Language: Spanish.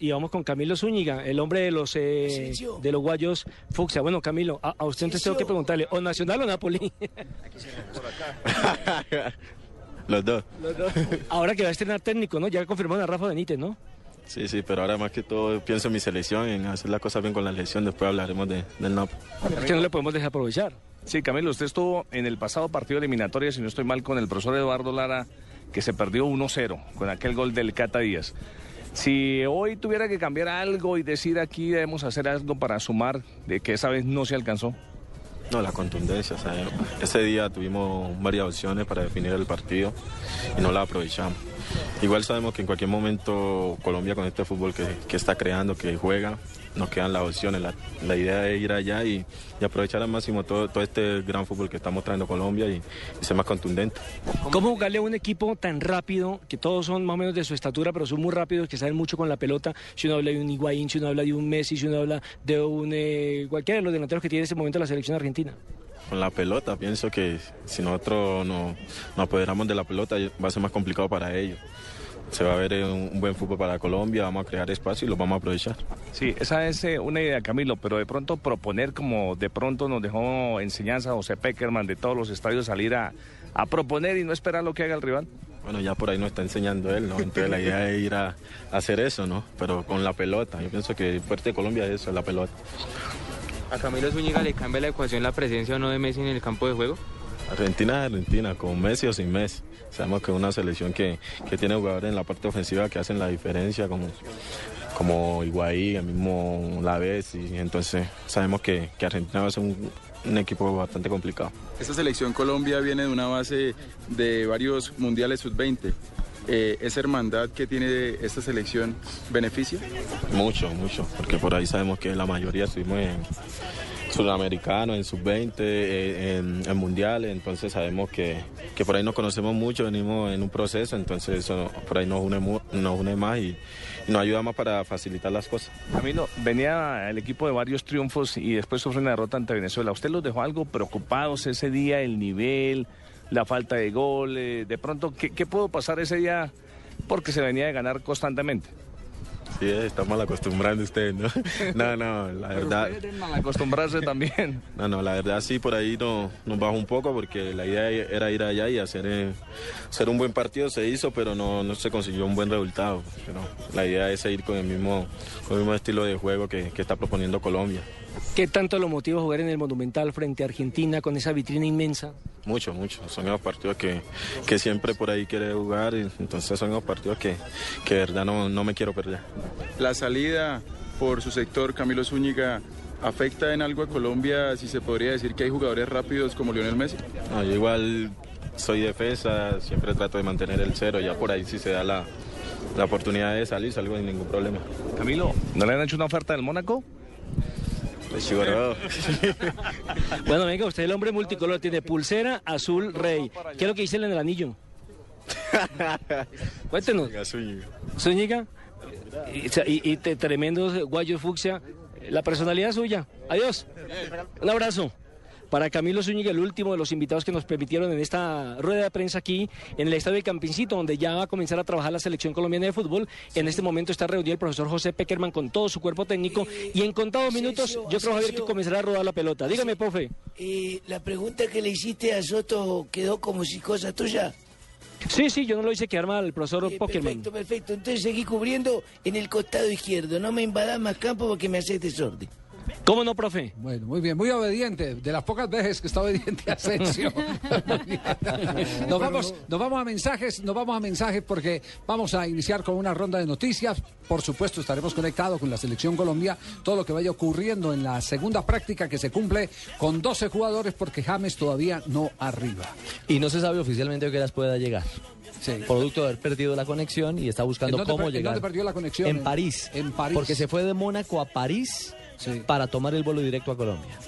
Y vamos con Camilo Zúñiga, el hombre de los eh, de los guayos Fucsia. Bueno, Camilo, a, a usted entonces tengo que preguntarle, ¿o Nacional o Napoli? Los dos. Los dos. Ahora que va a estrenar técnico, ¿no? Ya confirmaron a Rafa Benítez, ¿no? Sí, sí, pero ahora más que todo pienso en mi selección, en hacer las cosas bien con la selección. Después hablaremos de, del NAP. Es que no le podemos dejar aprovechar. Sí, Camilo, usted estuvo en el pasado partido eliminatorio, si no estoy mal, con el profesor Eduardo Lara, que se perdió 1-0 con aquel gol del Cata Díaz. Si hoy tuviera que cambiar algo y decir aquí debemos hacer algo para sumar de que esa vez no se alcanzó. No, la contundencia. Sea, ese día tuvimos varias opciones para definir el partido y no la aprovechamos. Igual sabemos que en cualquier momento Colombia con este fútbol que, que está creando, que juega, nos quedan las opciones. La, la idea es ir allá y, aprovechar al máximo todo, todo este gran fútbol que está mostrando Colombia y, y, ser más contundente. ¿Cómo jugarle a un equipo tan rápido, que todos son más o menos de su estatura, pero son muy rápidos, que saben mucho con la pelota? Si uno habla de un Higuaín, si uno habla de un Messi, si uno habla de un eh, cualquiera de los delanteros que tiene en este momento la selección argentina. Con la pelota, pienso que si nosotros no, nos apoderamos de la pelota va a ser más complicado para ellos se va a ver un, buen fútbol para Colombia, vamos a crear espacio y lo vamos a aprovechar. Sí, esa es eh, una idea, Camilo, pero de pronto proponer como de pronto nos dejó enseñanza José Peckerman de todos los estadios salir a, a proponer y no esperar lo que haga el rival. Bueno, ya por ahí no está enseñando él, ¿no? Entonces la idea es ir a, a hacer eso, ¿no? Pero con la pelota. Yo pienso que el fuerte de Colombia es eso, la pelota. ¿A Camilo Zúñiga le cambia la ecuación la presencia o no de Messi en el campo de juego? Argentina es Argentina, con Messi o sin Messi. Sabemos que es una selección que, que tiene jugadores en la parte ofensiva que hacen la diferencia, como, como Higuaín, el mismo Laves, y entonces sabemos que, que Argentina va a ser un, un, equipo bastante complicado. Esta selección Colombia viene de una base de varios mundiales sub-20. Eh, ¿Esa hermandad que tiene esta selección beneficia? Mucho, mucho, porque por ahí sabemos que la mayoría estuvimos en sudamericano, en sub-20, eh, en, en, mundiales, entonces sabemos que, que, por ahí nos conocemos mucho, venimos en un proceso, entonces eso por ahí nos une, nos une más y, y nos ayuda más para facilitar las cosas. Camilo, venía el equipo de varios triunfos y después sufre una derrota ante Venezuela. ¿Usted los dejó algo preocupados ese día, el nivel, la falta de gol? Eh, de pronto, ¿qué, ¿qué pudo pasar ese día? Porque se venía de ganar constantemente. Sí, estamos mal acostumbrando ustedes, ¿no? No, no, la verdad. Mal acostumbrarse también. No, no, la verdad sí, por ahí no, nos bajó un poco porque la idea era ir allá y hacer, eh, hacer un buen partido, se hizo, pero no, no se consiguió un buen resultado. Pero la idea es seguir con el mismo, con el mismo estilo de juego que, que está proponiendo Colombia. ¿Qué tanto lo motiva jugar en el Monumental frente a Argentina con esa vitrina inmensa? Mucho, mucho. Son esos partidos que, que siempre por ahí quiere jugar, y entonces son esos partidos que, que de verdad no, no me quiero perder. La salida por su sector, Camilo Zúñiga, ¿afecta en algo a Colombia si se podría decir que hay jugadores rápidos como Lionel Messi? No, yo igual soy defensa, siempre trato de mantener el cero, ya por ahí si se da la, la oportunidad de salir, salgo sin ningún problema. Camilo, ¿no le han hecho una oferta del Mónaco? bueno, venga, usted el hombre multicolor tiene pulsera azul rey. ¿Qué es lo que dice en el anillo? Cuéntenos. Zúñiga. Y, y, y tremendos guayos fucsia. La personalidad suya. Adiós. Un abrazo para Camilo Zúñiga, el último de los invitados que nos permitieron en esta rueda de prensa aquí en el estadio de Campincito, donde ya va a comenzar a trabajar la selección colombiana de fútbol. En este momento está reunido el profesor José Peckerman con todo su cuerpo técnico y en contados minutos yo creo Javier que comenzará a rodar la pelota. Dígame, profe. Eh, la pregunta que le hiciste a Soto quedó como si cosa tuya. Sí, sí, yo no lo hice quedar mal, el profesor eh. Perfecto, perfecto. Entonces seguí cubriendo en el costado izquierdo. No me invadas más campo porque me haces desorden. ¿Cómo no, profe? Bueno, muy bien, muy obediente. De las pocas veces que está obediente a Asensio. nos, vamos, nos vamos a mensajes, nos vamos a mensajes porque vamos a iniciar con una ronda de noticias. Por supuesto, estaremos conectados con la selección Colombia, todo lo que vaya ocurriendo en la segunda práctica que se cumple con 12 jugadores porque James todavía no arriba. Y no se sabe oficialmente qué las pueda llegar. producto de haber perdido la conexión y está buscando ¿En dónde cómo per- en llegar. dónde perdió la conexión? En En- París. en París. Porque se fue de Mónaco a París para tomar el vuelo directo a Colombia.